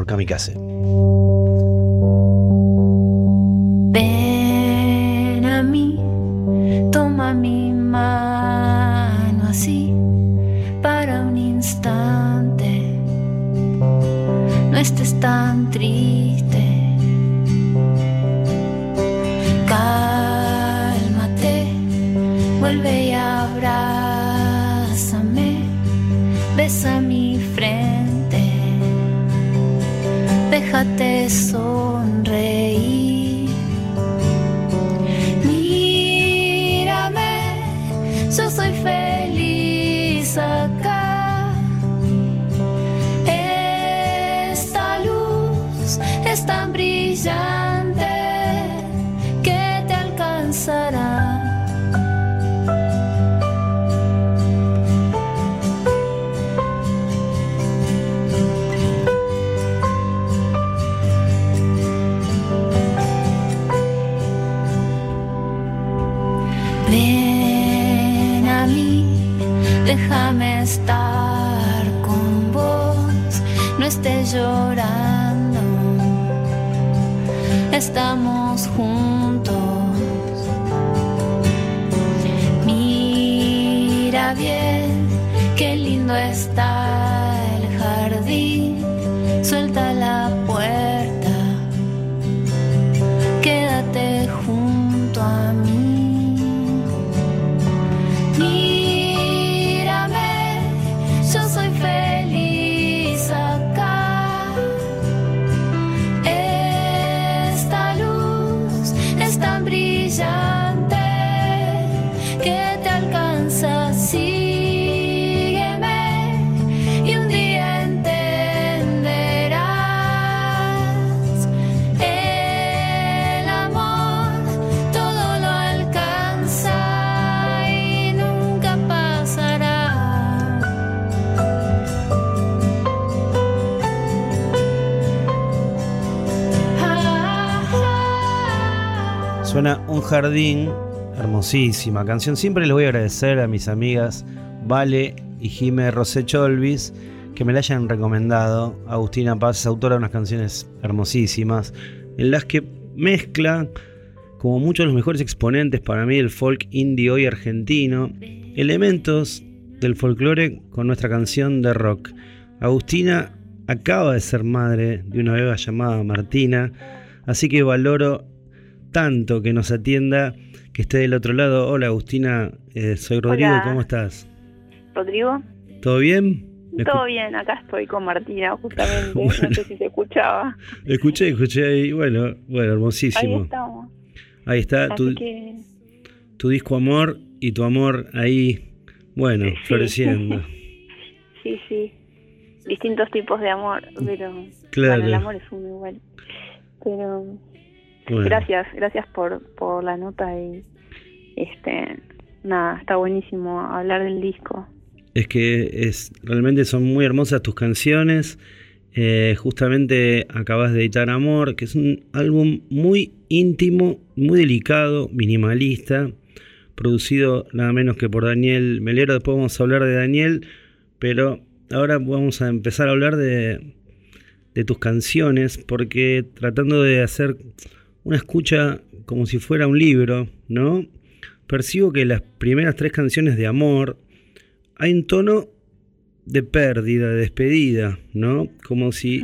por Kamikaze. No estés llorando, estamos juntos. Mira bien, qué lindo está el jardín, suelta la Un Jardín, hermosísima canción. Siempre les voy a agradecer a mis amigas Vale y Jime Rosé Cholvis que me la hayan recomendado. Agustina Paz es autora de unas canciones hermosísimas en las que mezcla, como muchos de los mejores exponentes para mí del folk indie hoy argentino, elementos del folclore con nuestra canción de rock. Agustina acaba de ser madre de una beba llamada Martina, así que valoro tanto que nos atienda, que esté del otro lado. Hola Agustina, eh, soy Rodrigo, Hola. ¿cómo estás? Rodrigo, ¿Todo bien? ¿Me todo bien, acá estoy con Martina, justamente. Bueno. No sé si se escuchaba. escu- Escuché, escuché ahí, bueno, bueno, Ahí hermosísimo. estamos. Ahí está tu, que tu disco Amor y tu amor ahí, bueno, Sí. floreciendo. sí, sí. Distintos tipos de amor, pero Claro. bueno, el amor es uno igual. Pero Bueno, gracias, gracias por, por la nota y este nada, está buenísimo hablar del disco. Es que es realmente son muy hermosas tus canciones. Eh, justamente acabas de editar Amor, que es un álbum muy íntimo, muy delicado, minimalista, producido nada menos que por Daniel Melero. Después vamos a hablar de Daniel, pero ahora vamos a empezar a hablar de, de tus canciones, porque tratando de hacer una escucha como si fuera un libro, ¿no? Percibo que las primeras tres canciones de Amor, hay un tono de pérdida, de despedida, ¿no? Como si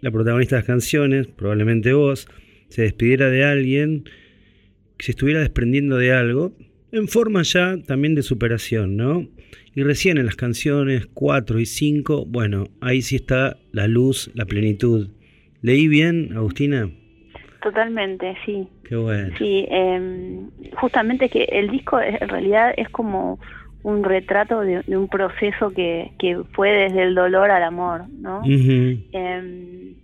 la protagonista de las canciones, probablemente vos, se despidiera de alguien, que se estuviera desprendiendo de algo, en forma ya también de superación, ¿no? Y recién en las canciones 4 y 5, bueno, ahí sí está la luz, la plenitud. ¿Leí bien, Agustina? Totalmente, sí. Qué bueno. Sí, eh, justamente que el disco es- en realidad es como un retrato de, de un proceso que, que fue desde el dolor al amor, ¿no? Eh,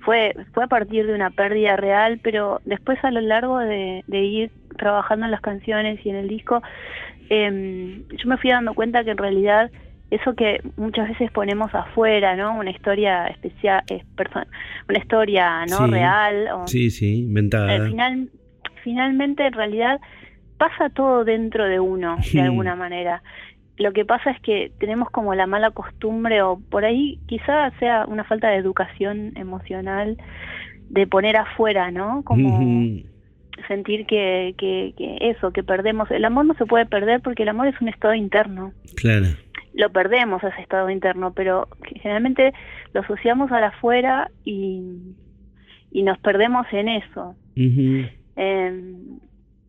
fue, fue a partir de una pérdida real, pero después a lo largo de, de ir trabajando en las canciones y en el disco, eh, yo me fui dando cuenta que en realidad eso que muchas veces ponemos afuera, ¿no? Una historia especial, es perso- una historia no Sí. real, o, Sí, sí, inventada. al final, finalmente en realidad pasa todo dentro de uno, de alguna manera. lo que pasa es que tenemos como la mala costumbre, o por ahí quizá sea una falta de educación emocional, de poner afuera, ¿no? Como sentir que, que, que eso, que perdemos. El amor no se puede perder porque el amor es un estado interno. Claro. Lo perdemos ese estado interno, pero generalmente lo asociamos al afuera y, y nos perdemos en eso. Eh,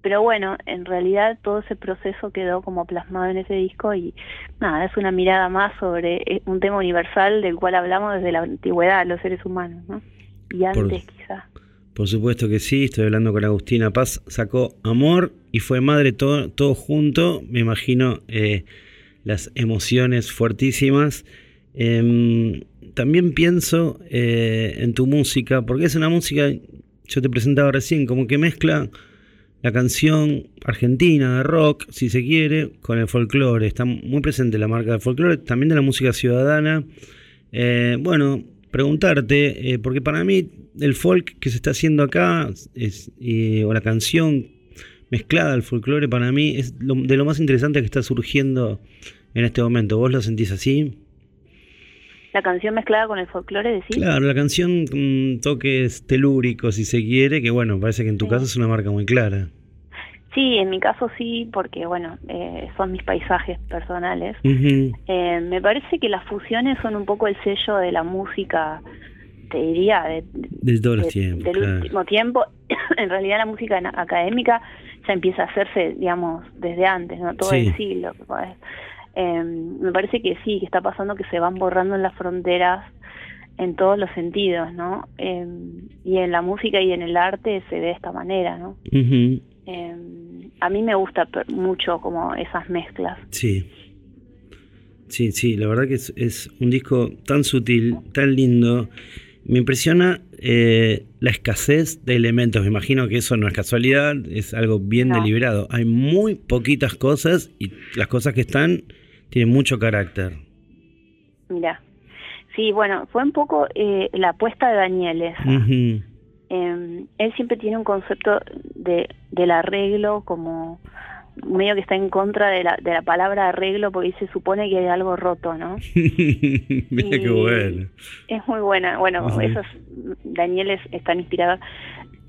pero bueno, en realidad todo ese proceso quedó como plasmado en ese disco y nada, es una mirada más sobre eh, un tema universal del cual hablamos desde la antigüedad, los seres humanos, ¿no? Y antes quizá. Por supuesto que sí, estoy hablando con Agustina Paz, sacó Amor y fue Madre todo, todo junto, me imagino eh, las emociones fuertísimas. Em, también pienso eh, en tu música, porque es una música, yo te presentaba recién, como que mezcla la canción argentina de rock, si se quiere, con el folclore. Está muy presente la marca de folclore, también de la música ciudadana. Eh, bueno, preguntarte, eh, porque para mí el folk que se está haciendo acá, es, o la canción mezclada al folclore, para mí es lo- de lo más interesante que está surgiendo en este momento. ¿Vos lo sentís así? La canción mezclada con el folclore, decís. Claro, la canción con toques telúricos, si se quiere, que bueno, parece que en tu Sí. caso es una marca muy clara. Sí, en mi caso sí, porque bueno, eh, son mis paisajes personales. Eh, me parece que las fusiones son un poco el sello de la música, te diría, de, De todos los de- tiempos. del claro. último tiempo. en realidad la música académica ya empieza a hacerse, digamos, desde antes, ¿no? Todo Sí. el siglo. Eh, me parece que sí, que está pasando que se van borrando las fronteras en todos los sentidos, ¿no? Eh, y en la música y en el arte se ve de esta manera, ¿no? Eh, a mí me gusta mucho como esas mezclas. Sí. Sí, sí, la verdad que es, es un disco tan sutil, tan lindo. Me impresiona eh, la escasez de elementos. Me imagino que eso no es casualidad, es algo bien No. deliberado. Hay muy poquitas cosas y las cosas que están tienen mucho carácter. Mira. Sí, bueno, fue un poco eh, la apuesta de Daniel esa. Eh, él siempre tiene un concepto de, del arreglo como medio que está en contra de la, de la palabra arreglo porque se supone que hay algo roto, ¿no? Mira qué bueno. Es muy buena. Bueno, esos Daniel es, es tan inspirador.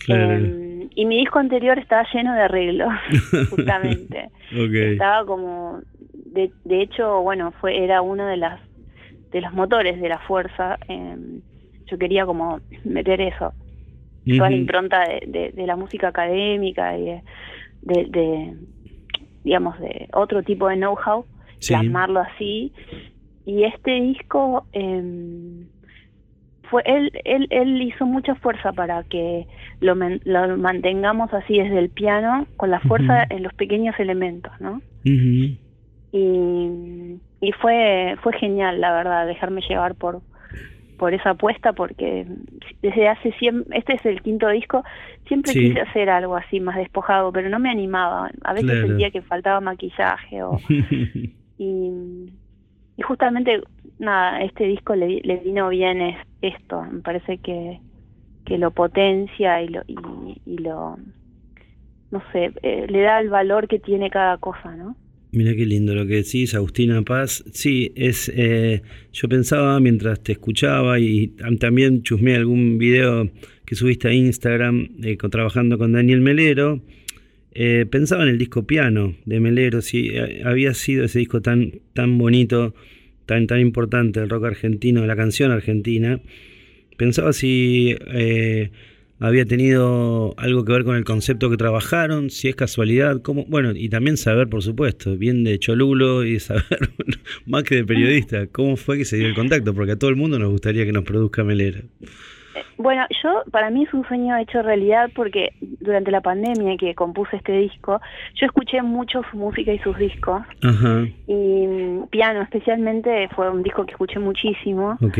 Claro. Eh, y mi disco anterior estaba lleno de arreglos, justamente. ok. Estaba como, de, de hecho, bueno, fue era uno de las de los motores de la fuerza. eh, yo quería como meter eso, toda la impronta de, de- de la música académica y de, digamos, de otro tipo de know-how, Sí. plasmarlo así. Y este disco, eh, fue él, él, él hizo mucha fuerza para que lo, lo mantengamos así desde el piano, con la fuerza en los pequeños elementos, ¿no? Y, y fue fue genial la verdad dejarme llevar por por esa apuesta porque desde hace siempre este es el quinto disco siempre Sí. quise hacer algo así más despojado pero no me animaba a veces Claro. sentía que faltaba maquillaje o y, y justamente nada este disco le, le vino bien es, esto me parece que que lo potencia y lo y, y lo no sé eh, le da el valor que tiene cada cosa no Mira qué lindo lo que decís, Agustina Paz. Sí, es. eh, yo pensaba mientras te escuchaba y tam- también chusmeé algún video que subiste a Instagram eh, con- trabajando con Daniel Melero. eh, pensaba en el disco Piano de Melero, si había sido ese disco tan, tan bonito, tan, tan importante del rock argentino, de la canción argentina. Pensaba si había tenido algo que ver con el concepto que trabajaron, si es casualidad, cómo, bueno, y también saber, por supuesto, bien de Cholulo y saber, más que de periodista, cómo fue que se dio el contacto, porque a todo el mundo nos gustaría que nos produzca Melero. Eh, Bueno, yo, para mí es un sueño hecho realidad porque durante la pandemia que compuse este disco, yo escuché mucho su música y sus discos. Ajá, Y mm, piano especialmente fue un disco que escuché muchísimo. ok.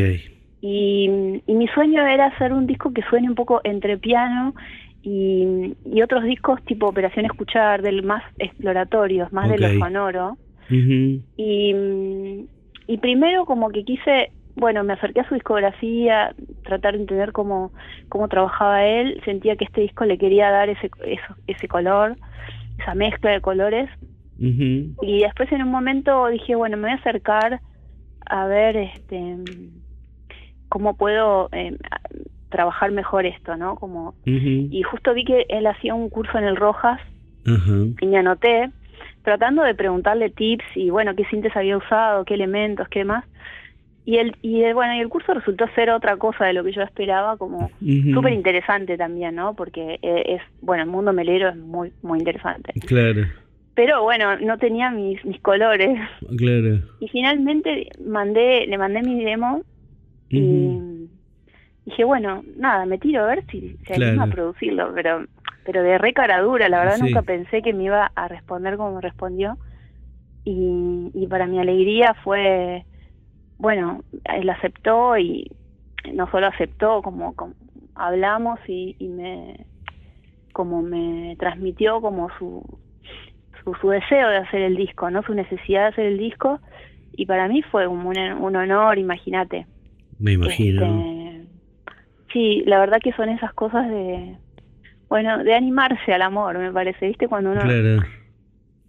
Y, y mi sueño era hacer un disco que suene un poco entre piano y, y otros discos tipo Operación Escuchar, del más exploratorios, más de lo sonoro. Y, y primero como que quise, bueno, me acerqué a su discografía, tratar de entender cómo, cómo trabajaba él, sentía que este disco le quería dar ese, eso- ese color, esa mezcla de colores. Y después en un momento dije, bueno, me voy a acercar a ver este cómo puedo eh, trabajar mejor esto, ¿no? Como y justo vi que él hacía un curso en el Rojas y me anoté tratando de preguntarle tips y bueno, qué cintas había usado, qué elementos, qué más. Y el y el, bueno, y el curso resultó ser otra cosa de lo que yo esperaba, como Ujú. súper interesante también, ¿no? Porque eh, es, bueno, el mundo melero es muy muy interesante. Claro, Pero bueno, no tenía mis mis colores. claro. Y finalmente mandé, le mandé mi demo y Ujú. dije, bueno, nada, me tiro a ver si se Claro. anima a producirlo, pero pero de re cara dura, la verdad Sí. nunca pensé que me iba a responder como me respondió. Y, y para mi alegría fue, bueno, él aceptó y no solo aceptó, como, como hablamos y, y me como me transmitió como su, su su deseo de hacer el disco, no su necesidad de hacer el disco y para mí fue un, un honor, imagínate. Me imagino. Este, sí, la verdad que son esas cosas de, bueno, de animarse al amor, me parece, ¿viste? Cuando uno... Claro.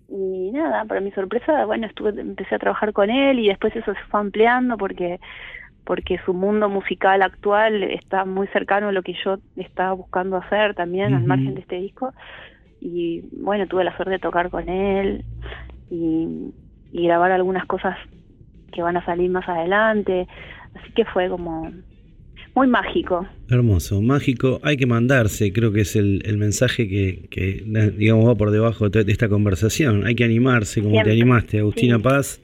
Y nada, para mi sorpresa, bueno, estuve, empecé a trabajar con él y después eso se fue ampliando porque porque su mundo musical actual está muy cercano a lo que yo estaba buscando hacer también, al margen de este disco. Y bueno, tuve la suerte de tocar con él y, y grabar algunas cosas que van a salir más adelante. Así que fue como muy mágico. Hermoso, mágico. Hay que mandarse, creo que es el, el mensaje que, que, digamos, va por debajo de esta conversación. Hay que animarse, como te animaste, Agustina Sí. Paz.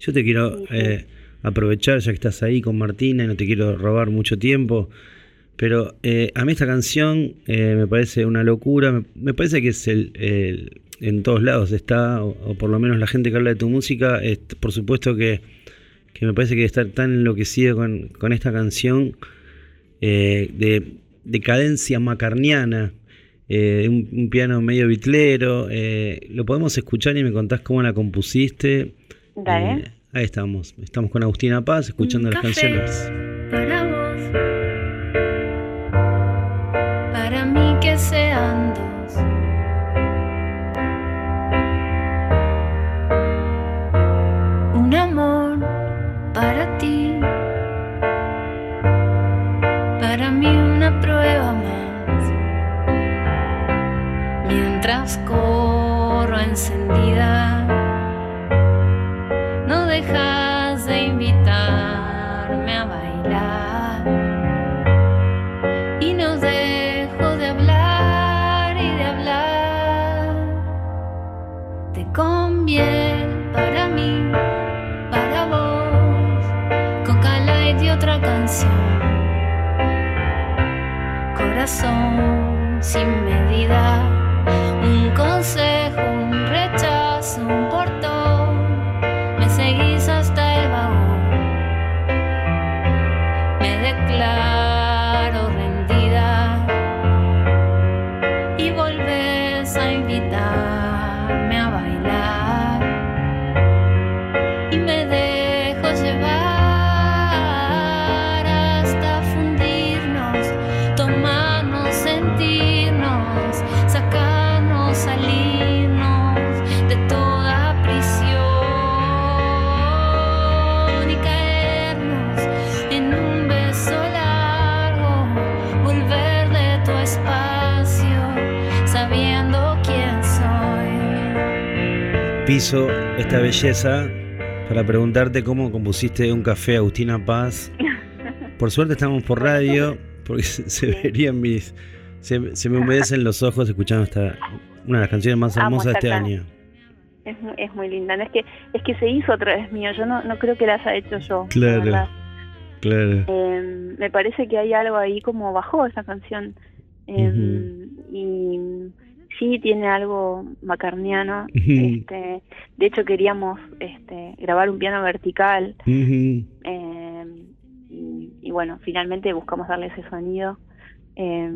Yo te quiero Sí, sí. eh, aprovechar, ya que estás ahí con Martina, y no te quiero robar mucho tiempo. Pero eh, a mí esta canción eh, me parece una locura. Me, me parece que es el, el- en todos lados está, o, o por lo menos la gente que habla de tu música, es, por supuesto que, que me parece que estar tan enloquecido con, con esta canción eh, de, de cadencia macarniana, eh, un, un piano medio bitlero. eh, lo podemos escuchar y me contás cómo la compusiste. Dale. Eh, ahí estamos. Estamos con Agustina Paz escuchando las café. canciones. Piso esta belleza para preguntarte cómo compusiste un café Agustina Paz. Por suerte estamos por radio, porque se, se verían mis. Se, se me humedecen los ojos escuchando esta una de las canciones más hermosas de este año. Es, es muy linda. No, es que es que se hizo otra vez mío. Yo no, no creo que la haya hecho yo. la Claro. Claro. Eh, me parece que hay algo ahí como bajó esa canción. Eh, Y sí tiene algo macarniano. Este, de hecho queríamos este, grabar un piano vertical. Eh, y, y bueno, finalmente buscamos darle ese sonido. Eh,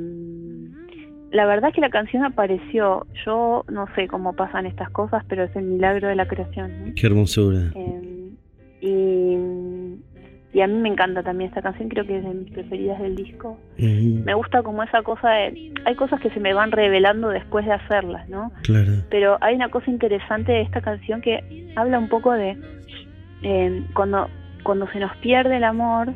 la verdad es que la canción apareció. Yo no sé cómo pasan estas cosas, pero es el milagro de la creación. ¿no? Qué hermosura. Eh, y, y a mí me encanta también esta canción, creo que es de mis preferidas del disco. Me gusta como esa cosa de... Hay cosas que se me van revelando después de hacerlas, ¿no? Claro. Pero hay una cosa interesante de esta canción que habla un poco de eh, cuando, cuando se nos pierde el amor,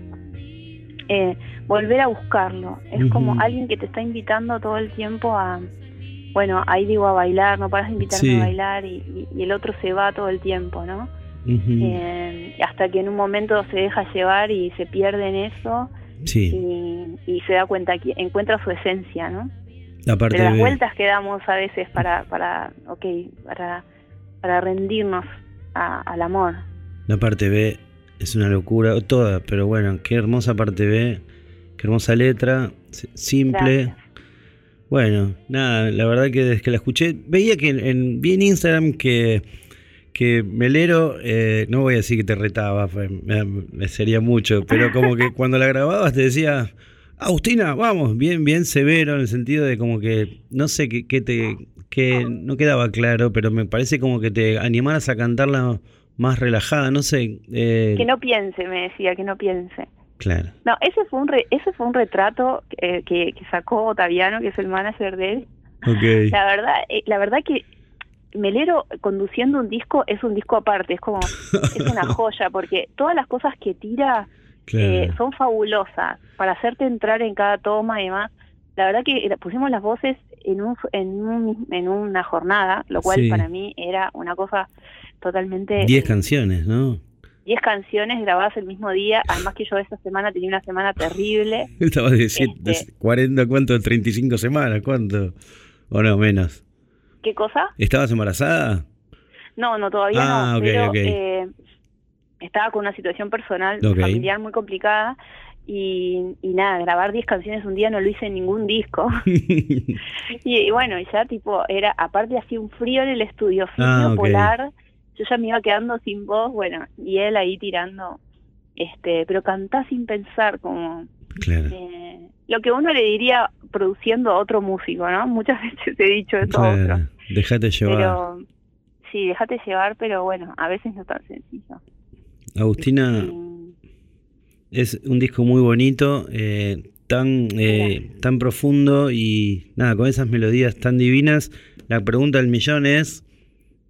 eh, volver a buscarlo. Es como alguien que te está invitando todo el tiempo a, bueno, ahí digo a bailar, no paras de invitarme Sí. a bailar y, y- y el otro se va todo el tiempo, ¿no? Eh, hasta que en un momento se deja llevar y se pierde en eso Sí, y, y se da cuenta que encuentra su esencia, ¿no? la parte Pero las vueltas que damos a veces para, para, ok, para, para rendirnos a- al amor. La parte B es una locura, toda, pero bueno, qué hermosa parte B, qué hermosa letra, simple. Gracias. Bueno, nada, la verdad que desde que la escuché, veía que en- vi en Instagram que, que Melero, eh, no voy a decir que te retaba, fue- me, me sería mucho, pero como que cuando la grababas te decía, Agustina, vamos, bien, bien severo en el sentido de como que, no sé qué qué te, que no quedaba claro, pero me parece como que te animaras a cantarla más relajada, no sé. eh, Que no piense, me decía, que no piense. Claro. No, ese fue un re- ese fue un retrato eh, que, que sacó Otaviano, que es el manager de él. Ok. La verdad, eh, la verdad que Melero conduciendo un disco es un disco aparte, es como es una joya porque todas las cosas que tira eh, son fabulosas para hacerte entrar en cada toma y demás. La verdad que pusimos las voces en un, en un en una jornada, lo cual Sí. para mí era una cosa totalmente 10 eh, canciones, ¿no? 10 canciones grabadas el mismo día, además que yo esa semana tenía una semana terrible. Estabas de Este. 40, ¿cuánto? 35 semanas, ¿cuánto? O no, menos. ¿Qué cosa? ¿Estabas embarazada? No, no, todavía Ah, no, ok, pero ok. eh, estaba con una situación personal, familiar muy complicada y, y nada, grabar 10 canciones un día no lo hice en ningún disco. y, y bueno, ya tipo, era, aparte hacía un frío en el estudio, frío Ah, polar, yo ya me iba quedando sin voz, bueno, y él ahí tirando, este, pero cantá sin pensar como... claro. eh, lo que uno le diría produciendo a otro músico, ¿no? Muchas veces he dicho eso a otro. Claro. Déjate llevar. Pero sí, déjate llevar, pero bueno, a veces no es tan sencillo. Agustina, Y- es un disco muy bonito, eh, tan, eh, tan profundo y nada, con esas melodías tan divinas. La pregunta del millón es,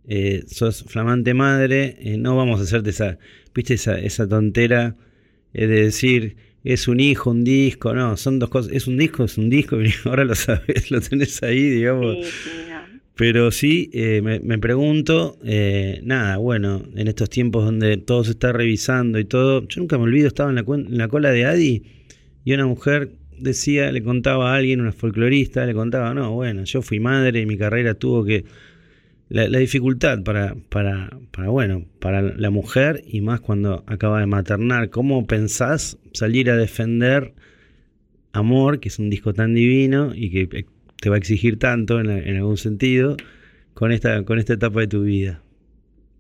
eh, sos flamante madre, no vamos a hacerte esa, viste, esa, esa tontera de decir, es un hijo, un disco, no, son dos cosas, es un disco, es un disco, ahora lo sabes, lo tenés ahí, digamos. sí, sí, no. Pero sí, eh, me, me pregunto, eh, nada, bueno, en estos tiempos donde todo se está revisando y todo, yo nunca me olvido, estaba en la, en la cola de Adi y una mujer decía, le contaba a alguien, una folclorista, le contaba, no, bueno, yo fui madre y mi carrera tuvo que... La, la dificultad para, para, para, bueno, para la mujer y más cuando acaba de maternar, ¿cómo pensás salir a defender Amor, que es un disco tan divino y que eh, te va a exigir tanto en, en algún sentido con esta, con esta etapa de tu vida?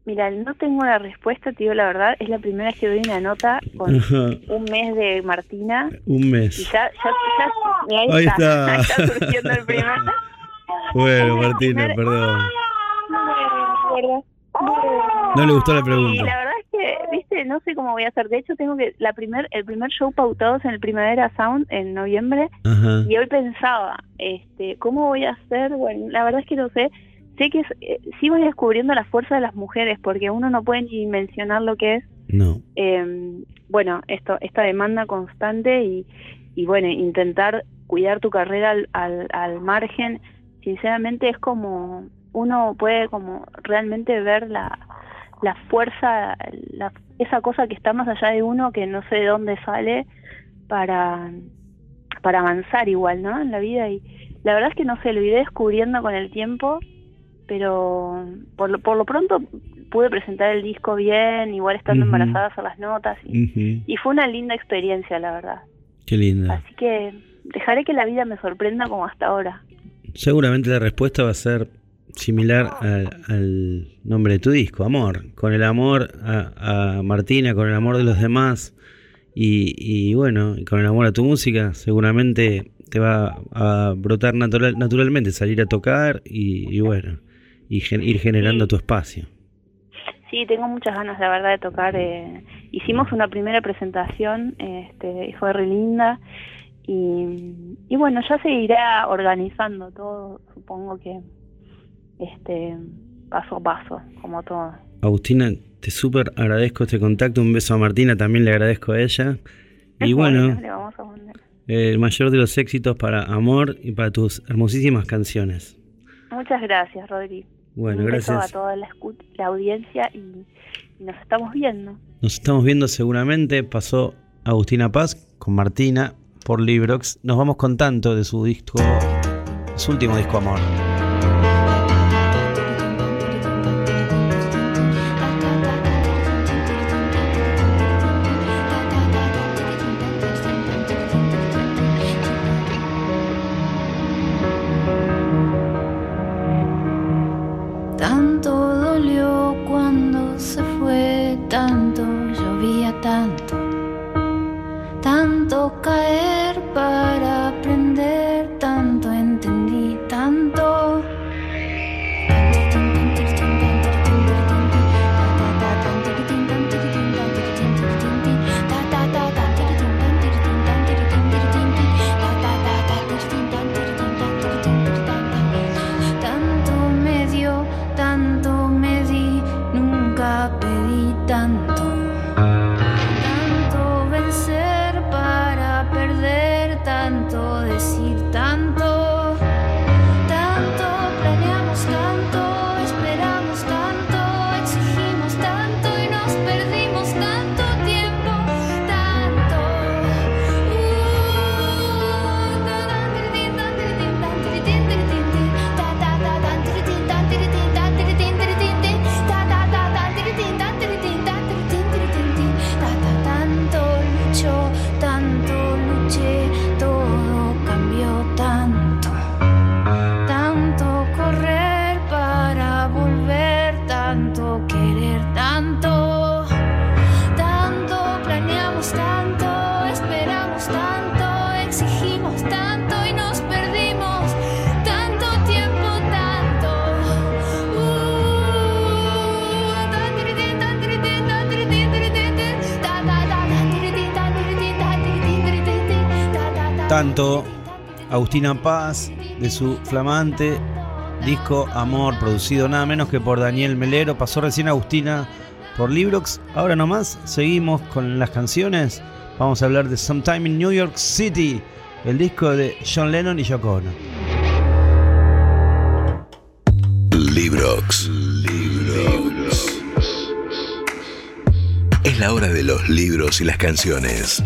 Mira, no tengo la respuesta, digo la verdad, es la primera vez que doy una nota con un mes de Martina Un y mes. ya, ya, ahí, Ahí está, está surgiendo el primer... Bueno, Martina, perdón. No le gustó la Y pregunta. la verdad es que, viste, no sé cómo voy a hacer. De hecho, tengo que la primer, el primer show pautado es en el Primavera Sound en noviembre Ajá. y hoy pensaba, este, ¿cómo voy a hacer? Bueno, la verdad es que no sé. Sé que es, eh, sí voy descubriendo la fuerza de las mujeres porque uno no puede ni mencionar lo que es, No. eh, bueno, esto, esta demanda constante y, y bueno, intentar cuidar tu carrera al, al, al margen. Sinceramente es como uno puede como realmente ver la, la fuerza, la, esa cosa que está más allá de uno que no sé de dónde sale para, para avanzar igual, ¿no? En la vida y la verdad es que no sé, lo iré descubriendo con el tiempo, pero por lo, por lo pronto pude presentar el disco bien, igual estando Ujú. embarazada hacer las notas y, y fue una linda experiencia, la verdad. Qué linda. Así que dejaré que la vida me sorprenda como hasta ahora. Seguramente la respuesta va a ser similar al, al nombre de tu disco, Amor. Con el amor a, a Martina, con el amor de los demás y, y bueno, con el amor a tu música, seguramente te va a brotar natural, naturalmente, salir a tocar y, y bueno, y gen- ir generando tu espacio. Sí, tengo muchas ganas, la verdad, de tocar. Eh, hicimos una primera presentación, este, y fue re linda. Y, y, bueno, ya se irá organizando todo, supongo que este paso a paso, como todo. Agustina, te súper agradezco este contacto. Un beso a Martina, también le agradezco a ella. y bueno, el mayor de los éxitos para Amor y para tus hermosísimas canciones. Muchas gracias, Rodri. Bueno, gracias. a toda la, la audiencia y, nos estamos viendo. Nos estamos viendo seguramente. Pasó Agustina Paz con Martina por Librox. Nos vamos con tanto de su disco, su último disco Amor. 感動 tanto Agustina Paz de su flamante disco Amor, producido nada menos que por Daniel Melero. Pasó recién Agustina por Librox. Ahora nomás seguimos con las canciones. Vamos a hablar de Sometime in New York City, el disco de John Lennon y Yoko Ono. Librox. Librox. Es la hora de los libros y las canciones.